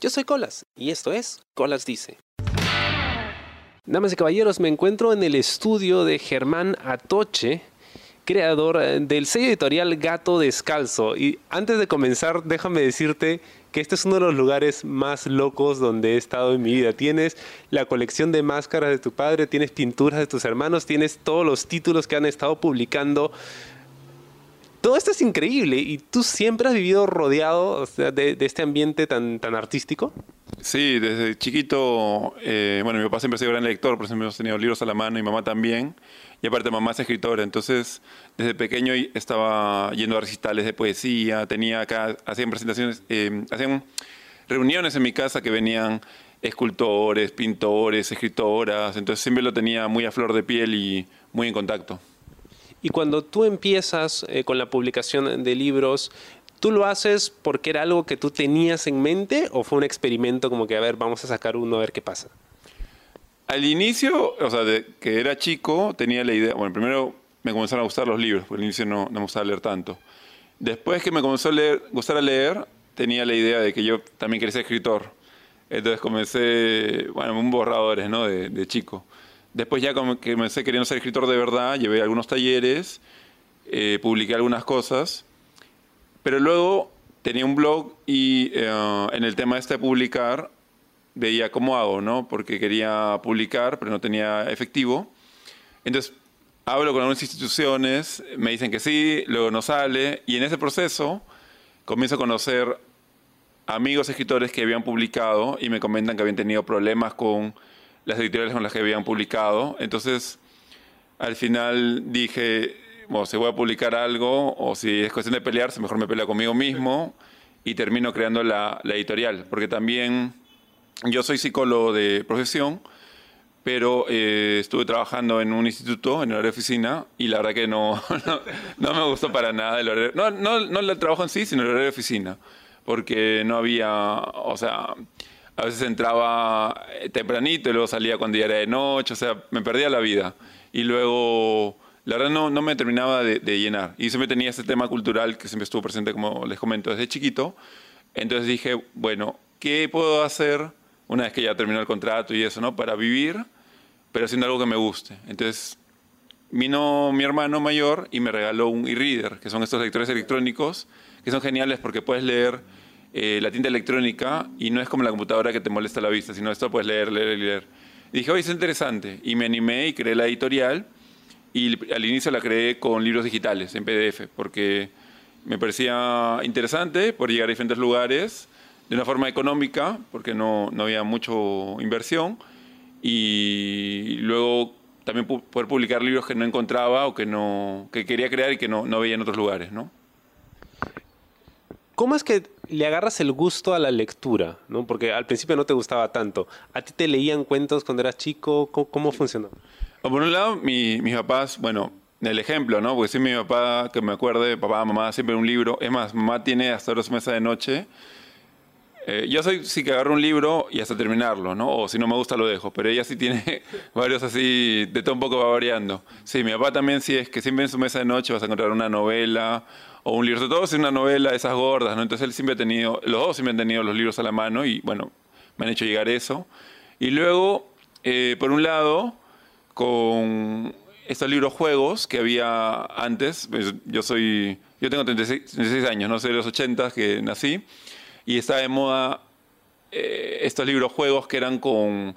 Yo soy Colas y esto es Colas Dice. Damas y caballeros, me encuentro en el estudio de Germán Atoche, creador eh, del sello editorial Gato Descalzo. Y antes de comenzar, déjame decirte que este es uno de los lugares más locos donde he estado en mi vida. Tienes la colección de máscaras de tu padre, tienes pinturas de tus hermanos, tienes todos los títulos que han estado publicando. Todo esto es increíble y tú siempre has vivido rodeado de, este ambiente tan, tan artístico. Sí, desde chiquito, eh, bueno, mi papá siempre ha sido gran lector, por eso hemos tenido libros a la mano y mamá también. Y aparte mamá es escritora, entonces desde pequeño estaba yendo a recitales de poesía, tenía acá, hacían presentaciones, eh, hacían reuniones en mi casa que venían escultores, pintores, escritoras, entonces siempre lo tenía muy a flor de piel y muy en contacto. Y cuando tú empiezas eh, con la publicación de libros, ¿tú lo haces porque era algo que tú tenías en mente o fue un experimento como que, a ver, vamos a sacar uno a ver qué pasa? Al inicio, o sea, que era chico, tenía la idea, bueno, primero me comenzaron a gustar los libros, porque al inicio no, me gustaba leer tanto. Después que me comenzó a gustar a leer, tenía la idea de que yo también quería ser escritor. Entonces comencé, bueno, un borradores, ¿no? De, de chico. Después ya comencé queriendo ser escritor de verdad, llevé algunos talleres, eh, publiqué algunas cosas, pero luego tenía un blog y eh, en el tema este de publicar veía cómo hago, ¿no? Porque quería publicar, pero no tenía efectivo. Entonces, hablo con algunas instituciones, me dicen que sí, luego no sale, y en ese proceso comienzo a conocer amigos escritores que habían publicado y me comentan que habían tenido problemas con las editoriales con las que habían publicado. Entonces, al final dije, bueno, si voy a publicar algo o si es cuestión de pelearse, mejor me peleo conmigo mismo y termino creando la, la editorial, porque también yo soy psicólogo de profesión, pero eh, estuve trabajando en un instituto, en horario de oficina, y la verdad que no, no, me gustó para nada el horario. No, no, no el trabajo en sí, sino el horario de oficina, porque no había, o sea, a veces entraba tempranito y luego salía cuando ya era de noche, o sea, me perdía la vida. Y luego, la verdad no, no me terminaba de, de llenar. Y siempre tenía ese tema cultural que siempre estuvo presente, como les comento, desde chiquito. Entonces dije, bueno, ¿qué puedo hacer? una vez que ya terminó el contrato y eso, ¿no? Para vivir, pero haciendo algo que me guste. Entonces, vino mi hermano mayor y me regaló un e-reader, que son estos lectores electrónicos, que son geniales porque puedes leer eh, la tinta electrónica y no es como la computadora que te molesta la vista, sino esto puedes leer, leer leer. Y dije, oye, es interesante. Y me animé y creé la editorial y al inicio la creé con libros digitales, en PDF, porque me parecía interesante por llegar a diferentes lugares de una forma económica, porque no, no había mucho inversión, y luego también poder publicar libros que no encontraba o que, no, que quería crear y que no, no veía en otros lugares, ¿no? ¿Cómo es que le agarras el gusto a la lectura? ¿no? Porque al principio no te gustaba tanto. ¿A ti te leían cuentos cuando eras chico? ¿Cómo, funcionó? Por un lado, mi, mis papás, bueno, el ejemplo, ¿no? Porque si mi papá, que me acuerde, papá, mamá, siempre un libro. Es más, mamá tiene hasta dos meses de noche eh, yo soy sí que agarro un libro y hasta terminarlo, ¿no? O si no me gusta lo dejo, pero ella sí tiene varios así, de todo un poco va variando. Sí, mi papá también sí es que siempre en su mesa de noche vas a encontrar una novela o un libro, sobre todo si es una novela esas gordas, ¿no? Entonces él siempre ha tenido, los dos siempre han tenido los libros a la mano y bueno, me han hecho llegar eso. Y luego, eh, por un lado, con estos libros juegos que había antes, pues, yo soy, yo tengo 36, 36 años, no sé, de los 80 que nací y estaba de moda eh, estos libros juegos que eran con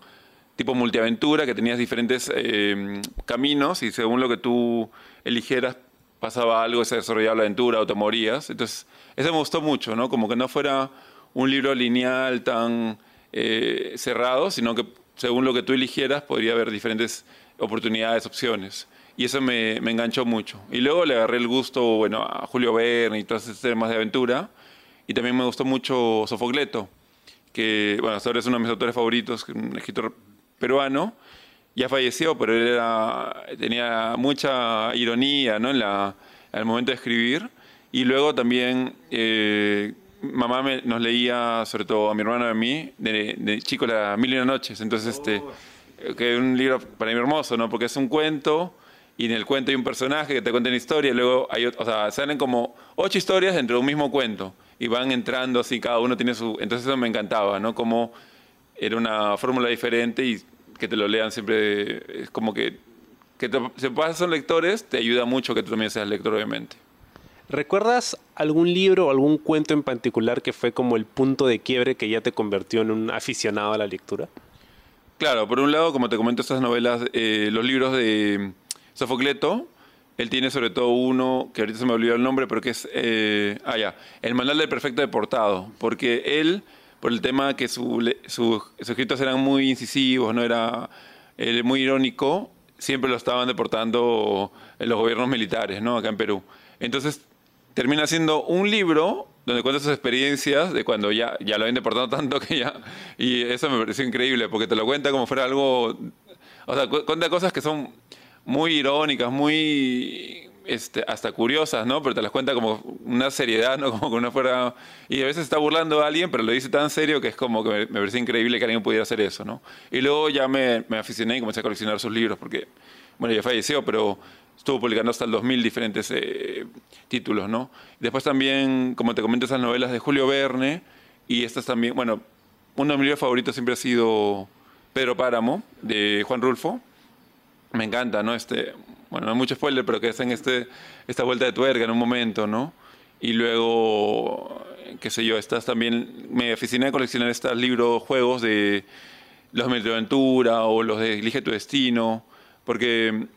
tipo multiaventura, que tenías diferentes eh, caminos y según lo que tú eligieras pasaba algo, se desarrollaba la aventura o te morías. Entonces, eso me gustó mucho, ¿no? Como que no fuera un libro lineal tan eh, cerrado, sino que según lo que tú eligieras podría haber diferentes oportunidades, opciones. Y eso me, me enganchó mucho. Y luego le agarré el gusto, bueno, a Julio Verne y todos esos temas de aventura. Y también me gustó mucho Sofocleto, que, bueno, hasta ahora es uno de mis autores favoritos, un escritor peruano. Ya falleció, pero él era, tenía mucha ironía ¿no? en la, al momento de escribir. Y luego también eh, mamá nos leía, sobre todo a mi hermano y a mí, de, de chico, las Mil y una Noches. Entonces, este, que es un libro para mí hermoso, ¿no? porque es un cuento y en el cuento hay un personaje que te cuenta una historia y luego hay, o sea, salen como ocho historias dentro de un mismo cuento y van entrando así, cada uno tiene su... Entonces eso me encantaba, ¿no? Como era una fórmula diferente y que te lo lean siempre es como que, que te, si son lectores, te ayuda mucho que tú también seas lector, obviamente. ¿Recuerdas algún libro o algún cuento en particular que fue como el punto de quiebre que ya te convirtió en un aficionado a la lectura? Claro, por un lado, como te comento, estas novelas, eh, los libros de Sofocleto, él tiene sobre todo uno, que ahorita se me olvidó el nombre, pero que es, eh, ah, ya, El Manual del Perfecto Deportado, porque él, por el tema que su, sus escritos eran muy incisivos, no era muy irónico, siempre lo estaban deportando en los gobiernos militares, ¿no? Acá en Perú. Entonces, termina siendo un libro donde cuenta sus experiencias de cuando ya, ya lo habían deportado tanto que ya... Y eso me pareció increíble, porque te lo cuenta como fuera algo... O sea, cuenta cosas que son muy irónicas, muy este, hasta curiosas, ¿no? Pero te las cuenta como una seriedad, ¿no? Como que una fuera... Y a veces está burlando a alguien, pero lo dice tan serio que es como que me, me increíble que alguien pudiera hacer eso, ¿no? Y luego ya me, me aficioné y comencé a coleccionar sus libros, porque, bueno, ya falleció, pero estuvo publicando hasta el 2000 diferentes eh, títulos, ¿no? Después también, como te comento, esas novelas de Julio Verne, y estas también, bueno, uno de mis libros favoritos siempre ha sido Pedro Páramo, de Juan Rulfo, me encanta, ¿no? Este, bueno, no hay mucho spoiler, pero que hacen este, esta vuelta de tuerca en un momento, ¿no? Y luego, qué sé yo, estas también, me aficioné a coleccionar estos libros, juegos de los de Aventura o los de Elige tu Destino, porque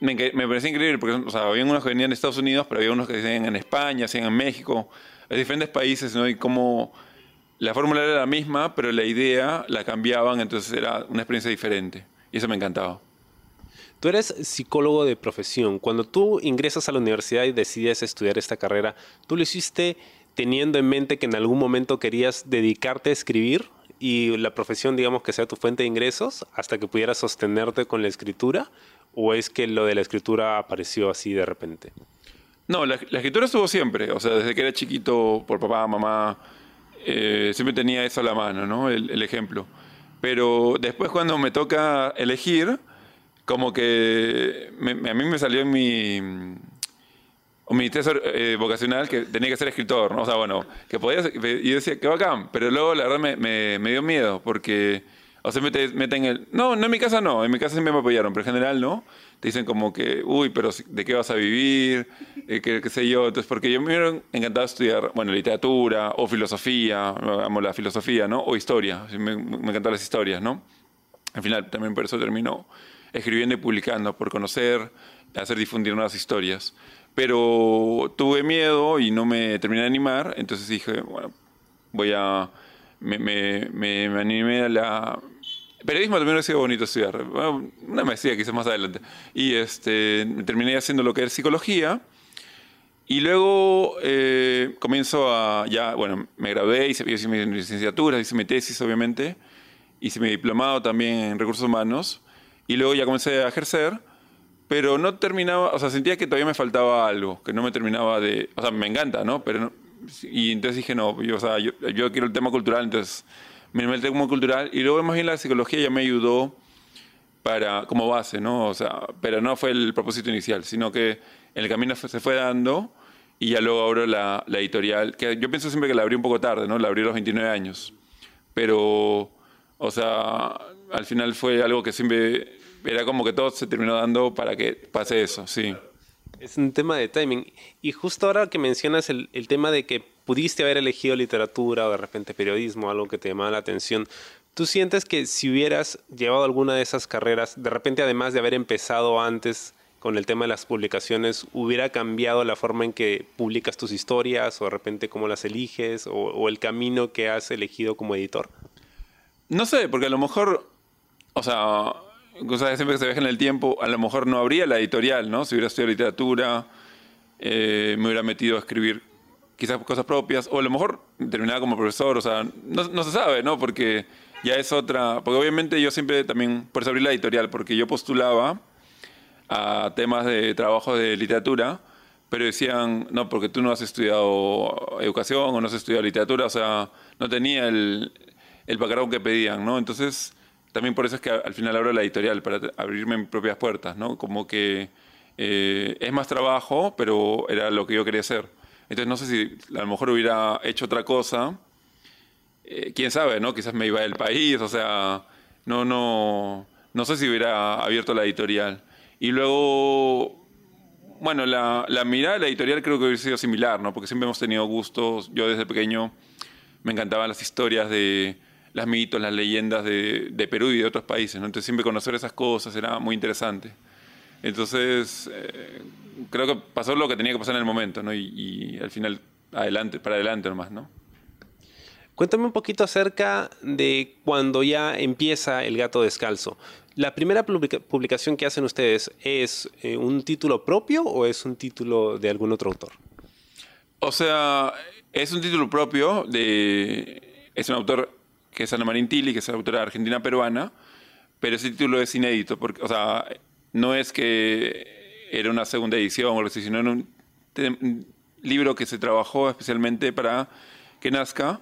me, me parecía increíble, porque o sea, había unos que venían de Estados Unidos, pero había unos que venían en España, hacían en México, en diferentes países, ¿no? Y como la fórmula era la misma, pero la idea la cambiaban, entonces era una experiencia diferente. Y eso me encantaba. Tú eres psicólogo de profesión. Cuando tú ingresas a la universidad y decides estudiar esta carrera, ¿tú lo hiciste teniendo en mente que en algún momento querías dedicarte a escribir y la profesión, digamos, que sea tu fuente de ingresos hasta que pudieras sostenerte con la escritura? ¿O es que lo de la escritura apareció así de repente? No, la, escritura estuvo siempre. O sea, desde que era chiquito, por papá, mamá, eh, siempre tenía eso a la mano, ¿no? el ejemplo. Pero después cuando me toca elegir, como que a mí me salió en mi, ministerio eh, vocacional que tenía que ser escritor, ¿no? O sea, bueno, que podía y decía, qué bacán, pero luego la verdad me, me, dio miedo porque, o sea, meten el, no, no en mi casa no, en mi casa siempre me apoyaron, pero en general no, te dicen como que, uy, pero ¿de qué vas a vivir? Eh, qué, sé yo, entonces, porque yo me hubiera encantado estudiar, bueno, literatura o filosofía, amo la filosofía, ¿no? O historia, me, me encantan las historias, ¿no? Al final también por eso terminó escribiendo y publicando, por conocer, hacer difundir nuevas historias. Pero tuve miedo y no me terminé de animar, entonces dije, bueno, voy a... Me, me, me, me animé a la Periodismo también ha sido bonito estudiar. una maestría quizás más adelante. Y este, terminé haciendo lo que es psicología. Y luego eh, comienzo a, ya, bueno, me gradué, hice, hice mi licenciatura, hice mi tesis, obviamente. Hice mi diplomado también en recursos humanos. Y luego ya comencé a ejercer. Pero no terminaba, o sea, sentía que todavía me faltaba algo, que no me terminaba de, o sea, me encanta, ¿no? Pero y entonces dije, no, yo, o sea, yo, yo quiero el tema cultural, entonces me metí como cultural y luego más bien la psicología ya me ayudó para, como base, ¿no? O sea, pero no fue el propósito inicial, sino que el camino se fue dando y ya luego abro la, la, editorial, que yo pienso siempre que la abrí un poco tarde, ¿no? La abrí a los 29 años, pero, o sea, al final fue algo que siempre, era como que todo se terminó dando para que pase eso, sí. Es un tema de timing. Y justo ahora que mencionas el, el tema de que pudiste haber elegido literatura o de repente periodismo, algo que te llamaba la atención, ¿tú sientes que si hubieras llevado alguna de esas carreras, de repente además de haber empezado antes con el tema de las publicaciones, hubiera cambiado la forma en que publicas tus historias o de repente cómo las eliges o, el camino que has elegido como editor? No sé, porque a lo mejor, o sea, cosas siempre que se viaja en el tiempo, a lo mejor no habría la editorial, ¿no? Si hubiera estudiado literatura, eh, me hubiera metido a escribir quizás cosas propias, o a lo mejor terminaba como profesor, o sea, no, se sabe, ¿no? Porque ya es otra, porque obviamente yo siempre también, por eso abrí la editorial, porque yo postulaba a temas de trabajo de literatura, pero decían, no, porque tú no has estudiado educación o no has estudiado literatura, o sea, no tenía el, el background que pedían, ¿no? Entonces, también por eso es que al final abro la editorial, para abrirme mis propias puertas, ¿no? Como que eh, es más trabajo, pero era lo que yo quería hacer. Entonces no sé si a lo mejor hubiera hecho otra cosa. Eh, quién sabe, ¿no? Quizás me iba del país, o sea, no, no, no sé si hubiera abierto la editorial. Y luego, bueno, la, la mirada de la editorial creo que hubiera sido similar, ¿no? Porque siempre hemos tenido gustos. Yo desde pequeño me encantaban las historias de las mitos, las leyendas de, Perú y de otros países, ¿no? Entonces siempre conocer esas cosas era muy interesante. Entonces, eh, creo que pasó lo que tenía que pasar en el momento, ¿no? Y, y al final, adelante, para adelante nomás, ¿no? Cuéntame un poquito acerca de cuando ya empieza El Gato Descalzo. ¿La primera publica publicación que hacen ustedes es eh, un título propio o es un título de algún otro autor? O sea, es un título propio de... Es un autor que es Ana Marín Tilly, que es autora argentina-peruana, pero ese título es inédito, porque, o sea, no es que era una segunda edición o sino era un, un libro que se trabajó especialmente para que nazca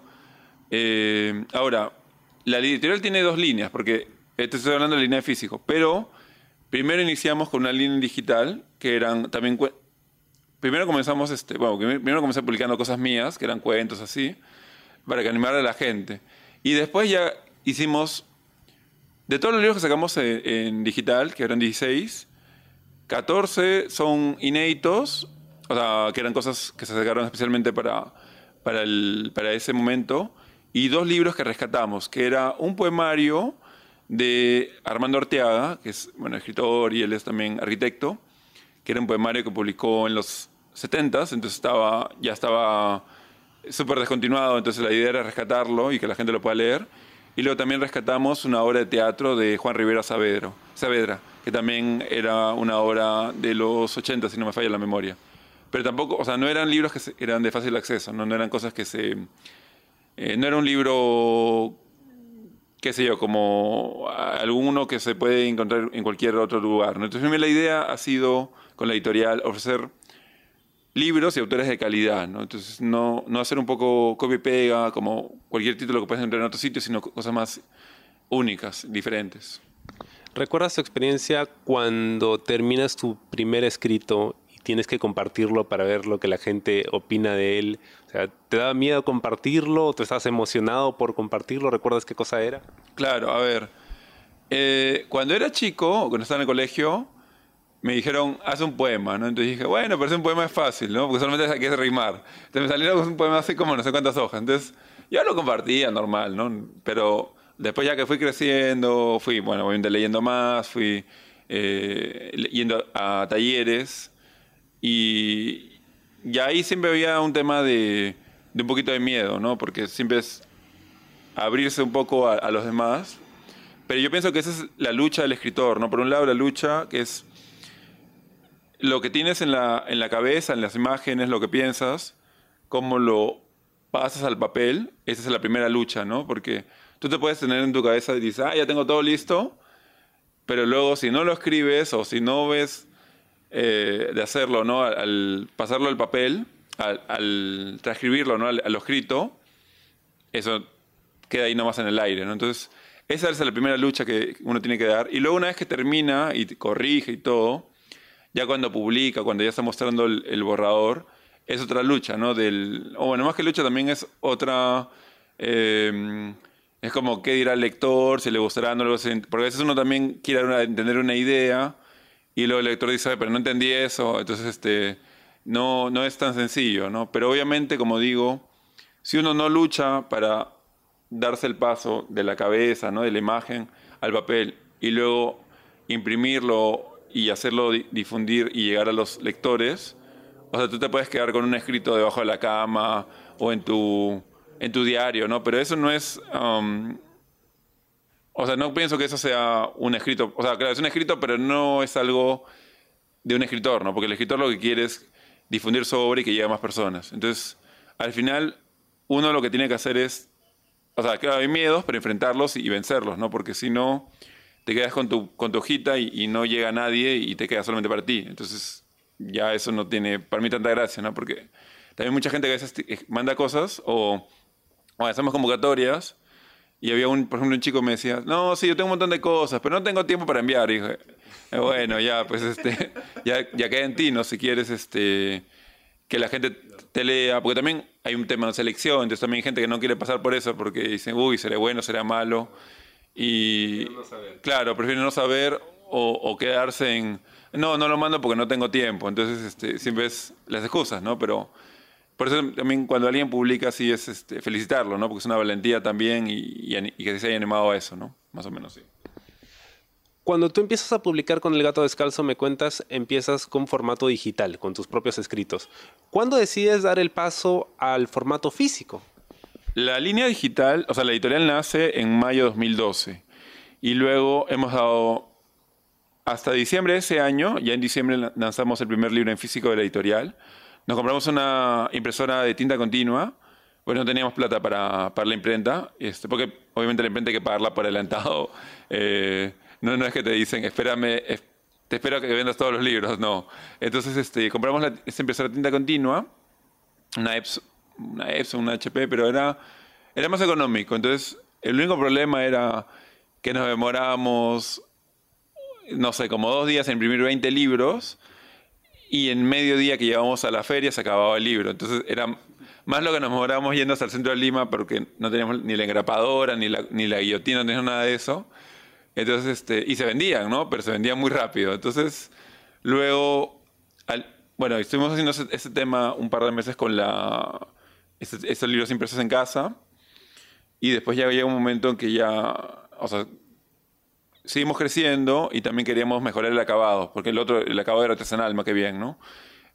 eh, ahora, la editorial tiene dos líneas, porque te estoy hablando de la línea de físico, pero primero iniciamos con una línea digital, que eran también... Primero comenzamos, este, bueno, primero comencé publicando cosas mías, que eran cuentos así, para que animara a la gente. Y después ya hicimos, de todos los libros que sacamos en, en digital, que eran 16, 14 son inéditos, o sea, que eran cosas que se sacaron especialmente para, para, el, para ese momento y dos libros que rescatamos, que era un poemario de Armando Arteaga, que es bueno, escritor y él es también arquitecto, que era un poemario que publicó en los 70s, entonces estaba, ya estaba súper descontinuado, entonces la idea era rescatarlo y que la gente lo pueda leer. Y luego también rescatamos una obra de teatro de Juan Rivera Saavedra, Saavedra que también era una obra de los 80, si no me falla la memoria. Pero tampoco, o sea, no eran libros que eran de fácil acceso, no, no eran cosas que se eh, no era un libro, qué sé yo, como alguno que se puede encontrar en cualquier otro lugar. Entonces, la idea ha sido, con la editorial, ofrecer libros y autores de calidad. ¿no? Entonces, no, no hacer un poco copia y pega, como cualquier título que puedes encontrar en otro sitio, sino cosas más únicas, diferentes. ¿Recuerdas tu experiencia cuando terminas tu primer escrito tienes que compartirlo para ver lo que la gente opina de él. O sea, ¿te daba miedo compartirlo? ¿Te estás emocionado por compartirlo? ¿Recuerdas qué cosa era? Claro, a ver. Eh, cuando era chico, cuando estaba en el colegio, me dijeron, haz un poema, ¿no? Entonces dije, bueno, pero un poema es fácil, ¿no? Porque solamente hay que rimar. Entonces me salieron un poema así como no sé cuántas hojas. Entonces, yo lo compartía normal, ¿no? Pero después ya que fui creciendo, fui, bueno, voy leyendo más, fui eh, yendo a talleres y, ahí siempre había un tema de, un poquito de miedo, ¿no? Porque siempre es abrirse un poco a, los demás. Pero yo pienso que esa es la lucha del escritor, ¿no? Por un lado, la lucha que es lo que tienes en la, en la cabeza, en las imágenes, lo que piensas, cómo lo pasas al papel, esa es la primera lucha, ¿no? Porque tú te puedes tener en tu cabeza y dices, ah, ya tengo todo listo, pero luego si no lo escribes o si no ves eh, de hacerlo, ¿no? Al, pasarlo al papel, al, transcribirlo, ¿no? Al, lo escrito, eso queda ahí nomás en el aire, ¿no? Entonces, esa es la primera lucha que uno tiene que dar. Y luego una vez que termina y corrige y todo, ya cuando publica, cuando ya está mostrando el, borrador, es otra lucha, ¿no? Del, o bueno, más que lucha también es otra... Eh, es como qué dirá el lector, si le gustará, no le gustará. Porque a veces uno también quiere entender una idea y luego el lector dice, pero no entendí eso, entonces este, no, no es tan sencillo, ¿no? Pero obviamente, como digo, si uno no lucha para darse el paso de la cabeza, ¿no? de la imagen al papel y luego imprimirlo y hacerlo difundir y llegar a los lectores, o sea, tú te puedes quedar con un escrito debajo de la cama o en tu, en tu diario, ¿no? Pero eso no es... Um, o sea, no pienso que eso sea un escrito. O sea, claro, es un escrito, pero no es algo de un escritor, ¿no? Porque el escritor lo que quiere es difundir sobre y que llegue a más personas. Entonces, al final, uno lo que tiene que hacer es. O sea, claro, hay miedos, pero enfrentarlos y, vencerlos, ¿no? Porque si no, te quedas con tu, con tu hojita y, no llega nadie y te queda solamente para ti. Entonces, ya eso no tiene para mí tanta gracia, ¿no? Porque también mucha gente que a veces manda cosas o, o hacemos convocatorias y había un, por ejemplo, un chico que me decía, no, sí, yo tengo un montón de cosas, pero no tengo tiempo para enviar. Y dije, eh, bueno, ya, pues este, ya, ya queda en ti, ¿no? Si quieres este, que la gente te lea, porque también hay un tema de selección, entonces también hay gente que no quiere pasar por eso porque dicen, uy, será bueno, será malo. Y claro, prefieren no saber o, o, quedarse en, no, no lo mando porque no tengo tiempo. Entonces, este, siempre es las excusas, ¿no? Pero por eso también cuando alguien publica así es este, felicitarlo, ¿no? Porque es una valentía también y, y, y que se haya animado a eso, ¿no? Más o menos, sí. Cuando tú empiezas a publicar con El Gato Descalzo, me cuentas, empiezas con formato digital, con tus propios escritos. ¿Cuándo decides dar el paso al formato físico? La línea digital, o sea, la editorial nace en mayo de 2012 y luego hemos dado hasta diciembre de ese año, ya en diciembre lanzamos el primer libro en físico de la editorial. Nos compramos una impresora de tinta continua, pues no teníamos plata para, para la imprenta, este, porque obviamente la imprenta hay que pagarla por adelantado. Eh, no, es que te dicen, espérame, te espero que vendas todos los libros, no. Entonces este, compramos la, esta impresora de tinta continua, una Epson, una Epson, una HP, pero era, era más económico. Entonces el único problema era que nos demorábamos no sé, como dos días en imprimir 20 libros y en medio día que llegábamos a la feria se acababa el libro. Entonces era más lo que nos demorábamos yendo hasta el centro de Lima porque no teníamos ni la engrapadora, ni la, ni la guillotina, no teníamos nada de eso. Entonces, este, y se vendían, ¿no? Pero se vendían muy rápido. Entonces, luego, bueno, estuvimos haciendo ese, tema un par de meses con la, estos libros impresos en casa. Y después ya llega un momento en que ya, o sea, seguimos creciendo y también queríamos mejorar el acabado, porque el otro, el acabado era artesanal más que bien, ¿no?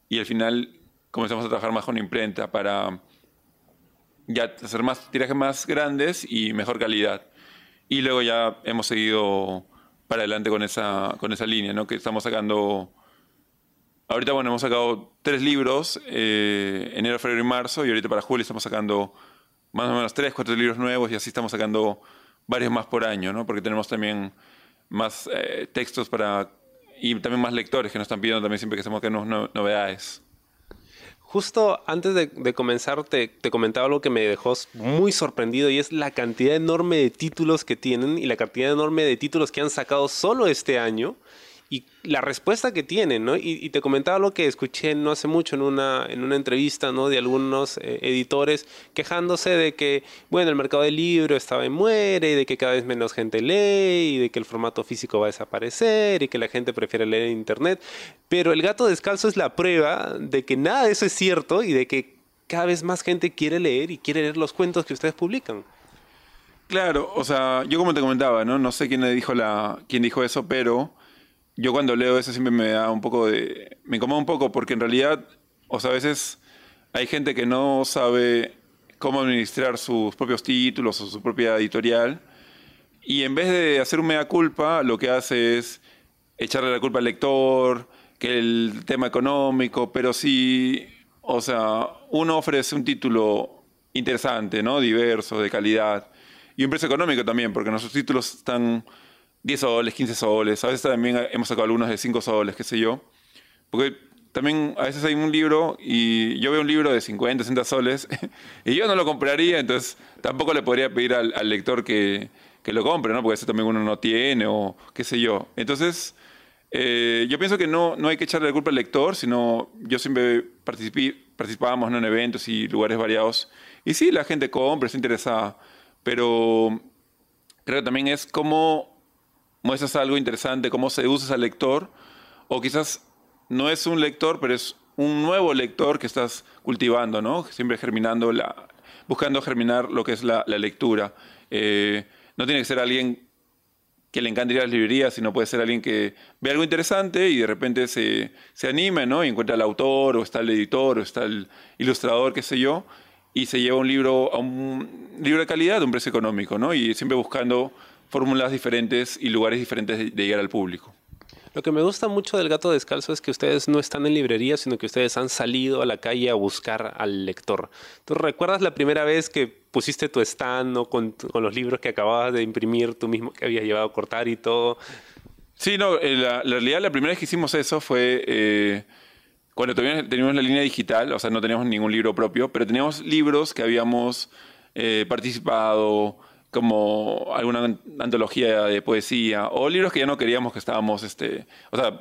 Y al final comenzamos a trabajar más con imprenta para ya hacer más tirajes más grandes y mejor calidad. Y luego ya hemos seguido para adelante con esa, con esa línea, ¿no? Que estamos sacando... Ahorita, bueno, hemos sacado tres libros, eh, enero, febrero y marzo, y ahorita para julio estamos sacando más o menos tres, cuatro libros nuevos, y así estamos sacando varios más por año, ¿no? Porque tenemos también más eh, textos para y también más lectores que nos están pidiendo también siempre que hacemos que no, novedades. Justo antes de, comenzar te, te, comentaba algo que me dejó muy sorprendido y es la cantidad enorme de títulos que tienen y la cantidad enorme de títulos que han sacado solo este año y la respuesta que tienen, ¿no? Y, te comentaba lo que escuché no hace mucho en una, en una entrevista, ¿no? De algunos eh, editores quejándose de que, bueno, el mercado del libro estaba en muere y de que cada vez menos gente lee y de que el formato físico va a desaparecer y que la gente prefiere leer en internet. Pero el gato descalzo es la prueba de que nada de eso es cierto y de que cada vez más gente quiere leer y quiere leer los cuentos que ustedes publican. Claro, o sea, yo como te comentaba, ¿no? No sé quién dijo, la, quién dijo eso, pero yo cuando leo eso siempre me da un poco de... Me incomoda un poco porque en realidad, o sea, a veces hay gente que no sabe cómo administrar sus propios títulos o su propia editorial y en vez de hacer un mea culpa, lo que hace es echarle la culpa al lector, que el tema económico, pero si, o sea, uno ofrece un título interesante, ¿no? Diverso, de calidad, y un precio económico también, porque nuestros títulos están 10 soles, 15 soles, a veces también hemos sacado algunos de 5 soles, qué sé yo. Porque también a veces hay un libro y yo veo un libro de 50, 60 soles y yo no lo compraría, entonces tampoco le podría pedir al, lector que, que, lo compre, ¿no? Porque ese también uno no tiene o qué sé yo. Entonces, eh, yo pienso que no, no hay que echarle la culpa al lector, sino yo siempre participábamos en eventos y lugares variados. Y sí, la gente compra, está interesada, pero creo que también es como muestras algo interesante, cómo seduces al lector, o quizás no es un lector, pero es un nuevo lector que estás cultivando, ¿no? Siempre germinando, la, buscando germinar lo que es la, lectura. Eh, no tiene que ser alguien que le encante ir a las librerías, sino puede ser alguien que ve algo interesante y de repente se, se anima, ¿no? Y encuentra al autor, o está el editor, o está el ilustrador, qué sé yo, y se lleva un libro a un libro de calidad, de un precio económico, ¿no? Y siempre buscando fórmulas diferentes y lugares diferentes de, llegar al público. Lo que me gusta mucho del gato descalzo es que ustedes no están en librería, sino que ustedes han salido a la calle a buscar al lector. ¿Tú recuerdas la primera vez que pusiste tu stand con, con, los libros que acababas de imprimir tú mismo, que habías llevado a cortar y todo? Sí, no, eh, la, realidad la primera vez que hicimos eso fue eh, cuando todavía teníamos la línea digital, o sea, no teníamos ningún libro propio, pero teníamos libros que habíamos eh, participado, como alguna antología de poesía o libros que ya no queríamos que estábamos, este, o sea,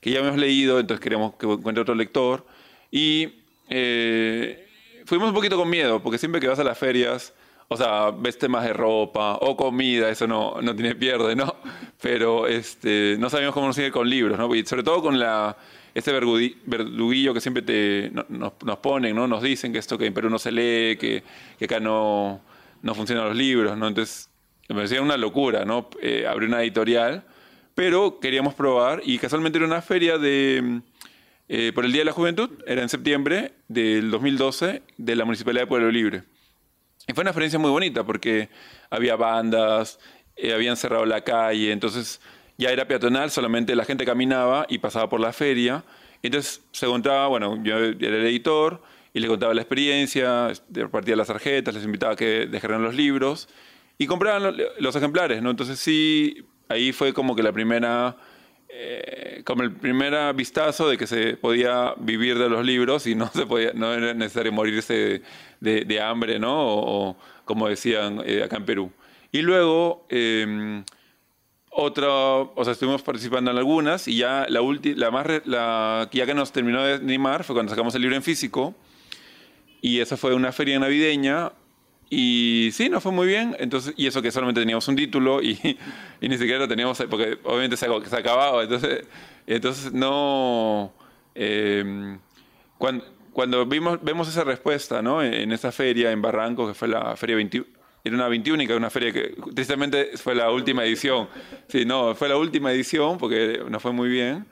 que ya hemos leído, entonces queríamos que encuentre otro lector. Y eh, fuimos un poquito con miedo, porque siempre que vas a las ferias, o sea, ves temas de ropa o comida, eso no, no tiene pierde, ¿no? Pero este, no sabíamos cómo nos iba con libros, ¿no? Y sobre todo con la, este verduguillo que siempre te, nos, nos, ponen, ¿no? Nos dicen que esto que en Perú no se lee, que, que acá no, no funcionan los libros, ¿no? Entonces, me parecía una locura, ¿no? Eh, abrir una editorial, pero queríamos probar y casualmente era una feria de eh, por el Día de la Juventud, era en septiembre del 2012, de la Municipalidad de Pueblo Libre. Y fue una experiencia muy bonita porque había bandas, eh, habían cerrado la calle, entonces ya era peatonal, solamente la gente caminaba y pasaba por la feria. Entonces se contaba, bueno, yo era el editor y le contaba la experiencia, repartía las tarjetas, les invitaba a que dejaran los libros y compraban los ejemplares, ¿no? Entonces sí, ahí fue como que la primera eh, como el primer vistazo de que se podía vivir de los libros y no se podía, no era necesario morirse de, hambre, ¿no? O, como decían eh, acá en Perú. Y luego, eh, otra, o sea, estuvimos participando en algunas y ya la última, la más, la ya que nos terminó de animar fue cuando sacamos el libro en físico y esa fue una feria navideña y sí, nos fue muy bien. Entonces, y eso que solamente teníamos un título y, y ni siquiera lo teníamos, porque obviamente se, acababa. Entonces, entonces no. Em, cuando, cuando vimos, vemos esa respuesta ¿no? en, esa feria en Barranco, que fue la feria 21, era una 21, una feria que tristemente fue la última edición. Sí, no, fue la última edición porque nos fue muy bien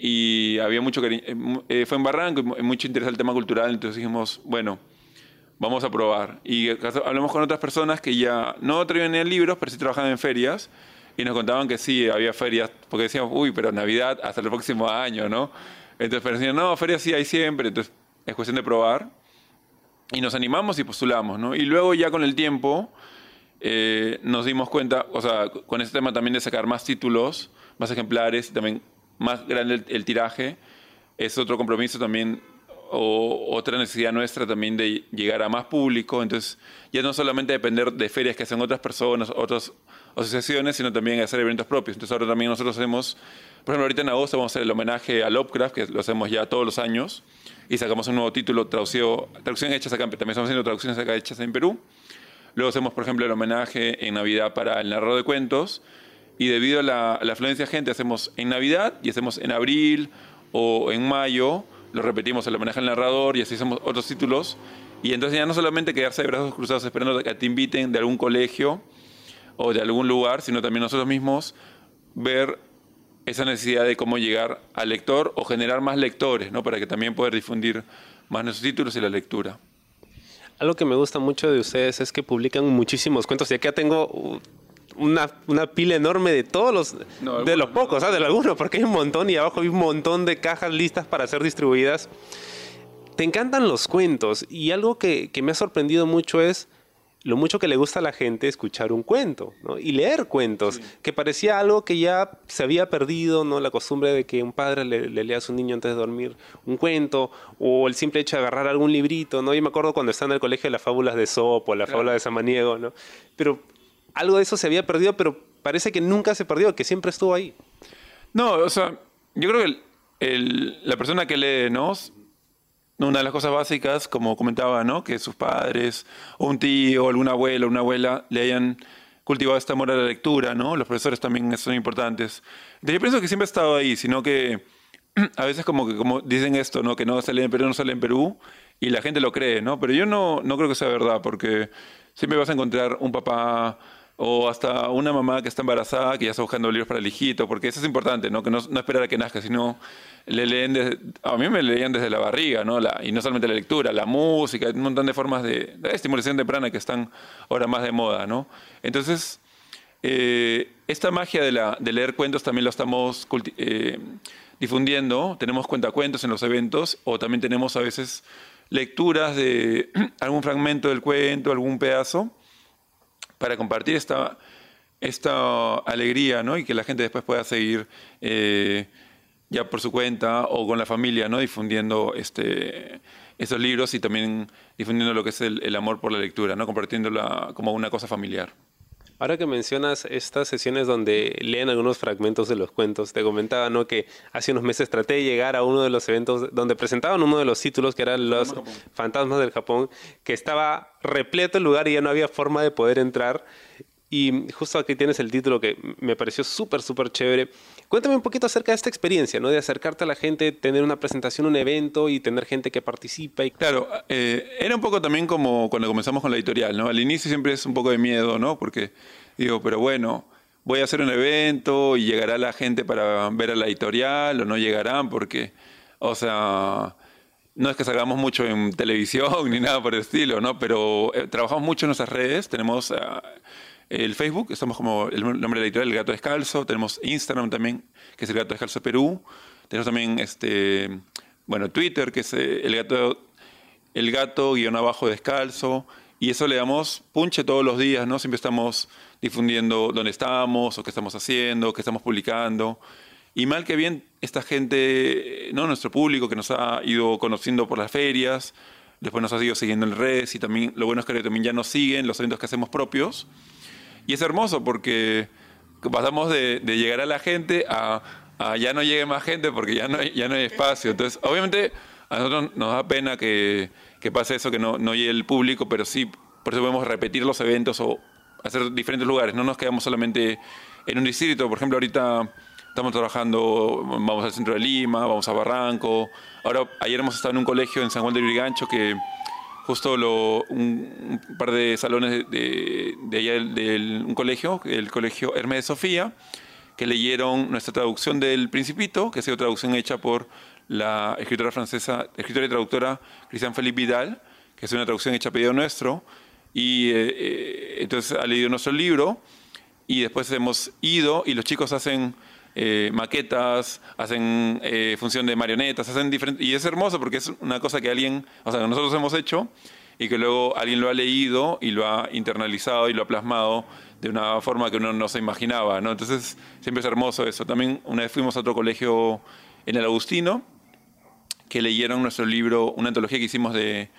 y había mucho cariño. Eh, fue en Barranco y mucho interés al tema cultural, entonces dijimos, bueno vamos a probar. Y hablamos con otras personas que ya no traían libros, pero sí trabajaban en ferias. Y nos contaban que sí, había ferias, porque decíamos, uy, pero Navidad hasta el próximo año, ¿no? Entonces, pero decían, no, ferias sí hay siempre, entonces es cuestión de probar. Y nos animamos y postulamos, ¿no? Y luego ya con el tiempo eh, nos dimos cuenta, o sea, con este tema también de sacar más títulos, más ejemplares, también más grande el tiraje, es otro compromiso también o otra necesidad nuestra también de llegar a más público. Entonces, ya no solamente depender de ferias que hacen otras personas, otras asociaciones, sino también hacer eventos propios. Entonces, ahora también nosotros hacemos, por ejemplo, ahorita en agosto vamos a hacer el homenaje a Lovecraft, que lo hacemos ya todos los años, y sacamos un nuevo título, traducido, traducciones hechas acá, también estamos haciendo traducciones acá hechas en Perú. Luego hacemos, por ejemplo, el homenaje en Navidad para el narrador de cuentos, y debido a la, afluencia de gente, hacemos en Navidad y hacemos en abril o en mayo lo repetimos, el homenaje al narrador y así hacemos otros títulos. Y entonces ya no solamente quedarse de brazos cruzados esperando que te inviten de algún colegio o de algún lugar, sino también nosotros mismos ver esa necesidad de cómo llegar al lector o generar más lectores, ¿no? Para que también poder difundir más nuestros títulos y la lectura. Algo que me gusta mucho de ustedes es que publican muchísimos cuentos. Y acá tengo una, una, pila enorme de todos los, de los pocos, ¿sabes? de algunos, porque hay un montón y abajo hay un montón de cajas listas para ser distribuidas. Te encantan los cuentos y algo que, que me ha sorprendido mucho es lo mucho que le gusta a la gente escuchar un cuento ¿no? y leer cuentos, que parecía algo que ya se había perdido, ¿no? la costumbre de que un padre le, lea a su niño antes de dormir un cuento, o el simple hecho de agarrar algún librito. ¿no? Yo me acuerdo cuando estaba en el colegio las fábulas de Sopo, la fábula de Samaniego, ¿no? pero algo de eso se había perdido, pero parece que nunca se perdió, que siempre estuvo ahí. No, o sea, yo creo que la persona que lee, ¿no? Una de las cosas básicas, como comentaba, ¿no? Que sus padres, o un tío, algún abuelo, una abuela, le hayan cultivado este amor a la lectura, ¿no? Los profesores también son importantes. Yo pienso que siempre ha estado ahí, sino que a veces como que como dicen esto, ¿no? Que no sale en Perú, no sale en Perú, y la gente lo cree, ¿no? Pero yo no, no creo que sea verdad, porque siempre vas a encontrar un papá o hasta una mamá que está embarazada que ya está buscando libros para el hijito, porque eso es importante, ¿no? Que no, no esperar a que nazca, sino le leen desde, a mí me leían desde la barriga, ¿no? La, y no solamente la lectura, la música, un montón de formas de, estimulación temprana que están ahora más de moda, ¿no? Entonces, eh, esta magia de, la, de, leer cuentos también lo estamos eh, difundiendo, tenemos cuentacuentos en los eventos, o también tenemos a veces lecturas de algún fragmento del cuento, algún pedazo, para compartir esta, esta alegría, ¿no? Y que la gente después pueda seguir eh, ya por su cuenta o con la familia, ¿no? Difundiendo este, esos libros y también difundiendo lo que es el, amor por la lectura, ¿no? Compartiéndola como una cosa familiar. Ahora que mencionas estas sesiones donde leen algunos fragmentos de los cuentos, te comentaba ¿no? que hace unos meses traté de llegar a uno de los eventos donde presentaban uno de los títulos que eran los Fantasmas del Japón, que estaba repleto el lugar y ya no había forma de poder entrar. Y justo aquí tienes el título que me pareció súper, súper chévere. Cuéntame un poquito acerca de esta experiencia, ¿no? De acercarte a la gente, tener una presentación, un evento y tener gente que participa. Y... Claro, eh, era un poco también como cuando comenzamos con la editorial, ¿no? Al inicio siempre es un poco de miedo, ¿no? Porque digo, pero bueno, voy a hacer un evento y llegará la gente para ver a la editorial o no llegarán porque, o sea, no es que salgamos mucho en televisión ni nada por el estilo, ¿no? Pero eh, trabajamos mucho en nuestras redes, tenemos... el Facebook, estamos como el nombre de la editorial, El Gato Descalzo. Tenemos Instagram también, que es El Gato Descalzo Perú. Tenemos también este, bueno, Twitter, que es eh, El Gato, el gato guion abajo descalzo. Y eso le damos punche todos los días, ¿no? Siempre estamos difundiendo dónde estamos, o qué estamos haciendo, qué estamos publicando. Y mal que bien, esta gente, ¿no? nuestro público que nos ha ido conociendo por las ferias, después nos ha ido siguiendo en redes y también lo bueno es que también ya nos siguen los eventos que hacemos propios. Y es hermoso porque pasamos de, llegar a la gente a, ya no llegue más gente porque ya no hay, ya no hay espacio. Entonces, obviamente, a nosotros nos da pena que, pase eso, que no, no llegue el público, pero sí, por eso podemos repetir los eventos o hacer diferentes lugares. No nos quedamos solamente en un distrito. Por ejemplo, ahorita estamos trabajando, vamos al centro de Lima, vamos a Barranco. Ahora, ayer hemos estado en un colegio en San Juan de Lurigancho que justo un, par de salones de, de, allá del, un colegio, el colegio Hermes de Sofía, que leyeron nuestra traducción del Principito, que ha sido traducción hecha por la escritora francesa, escritora y traductora Cristian Felipe Vidal, que es una traducción hecha a pedido nuestro, y eh, eh, entonces ha leído nuestro libro, y después hemos ido y los chicos hacen eh, maquetas, hacen eh, función de marionetas, hacen diferentes... Y es hermoso porque es una cosa que alguien, o sea, nosotros hemos hecho y que luego alguien lo ha leído y lo ha internalizado y lo ha plasmado de una forma que uno no se imaginaba, ¿no? Entonces, siempre es hermoso eso. También una vez fuimos a otro colegio en el Agustino, que leyeron nuestro libro, una antología que hicimos de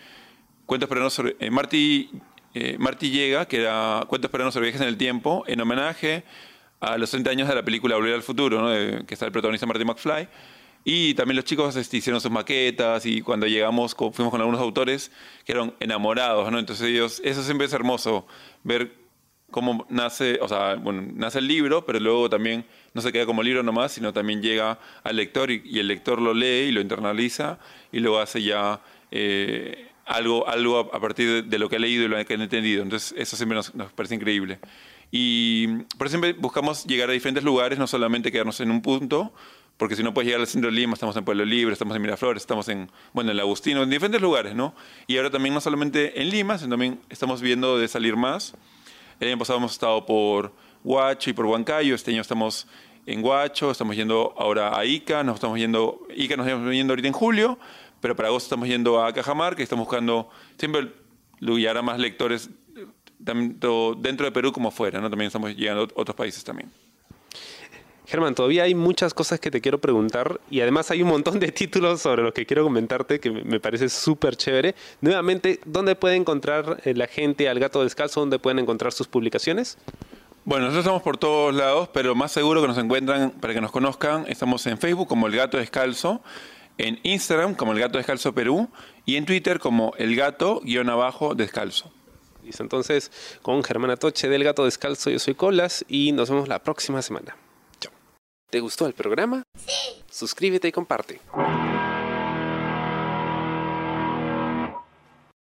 cuentos peruanos sobre... Eh, Marty llega, que era cuentos peruanos sobre viajes en el tiempo, en homenaje a los 30 años de la película Volver al Futuro, ¿no? que está el protagonista Marty McFly. Y también los chicos este, hicieron sus maquetas y cuando llegamos fuimos con algunos autores que eran enamorados, ¿no? Entonces ellos, eso siempre es hermoso, ver cómo nace, o sea, bueno, nace el libro, pero luego también no se queda como libro nomás, sino también llega al lector y, el lector lo lee y lo internaliza y luego hace ya eh, algo, algo a, partir de, lo que ha leído y lo que ha entendido. Entonces eso siempre nos, nos parece increíble. Y por eso siempre buscamos llegar a diferentes lugares, no solamente quedarnos en un punto, porque si no puedes llegar al centro de Lima, estamos en Pueblo Libre, estamos en Miraflores, estamos en, bueno, en Agustino, en diferentes lugares, ¿no? Y ahora también no solamente en Lima, sino también estamos viendo de salir más. El año pasado hemos estado por Huacho y por Huancayo, este año estamos en Huacho, estamos yendo ahora a Ica, nos estamos yendo, Ica nos estamos yendo ahorita en julio, pero para agosto estamos yendo a Cajamarca, que estamos buscando siempre llegar a más lectores tanto dentro de Perú como fuera, ¿no? También estamos llegando a otros países también. Germán, todavía hay muchas cosas que te quiero preguntar y además hay un montón de títulos sobre los que quiero comentarte que me parece súper chévere. Nuevamente, ¿dónde puede encontrar eh, la gente al gato descalzo? ¿Dónde pueden encontrar sus publicaciones? Bueno, nosotros estamos por todos lados, pero más seguro que nos encuentran, para que nos conozcan, estamos en Facebook como El Gato Descalzo, en Instagram como El Gato Descalzo Perú y en Twitter como El Gato-Descalzo entonces con Germán Atoche del Gato Descalzo, yo soy Colas y nos vemos la próxima semana. Chao. ¿Te gustó el programa? Sí. Suscríbete y comparte.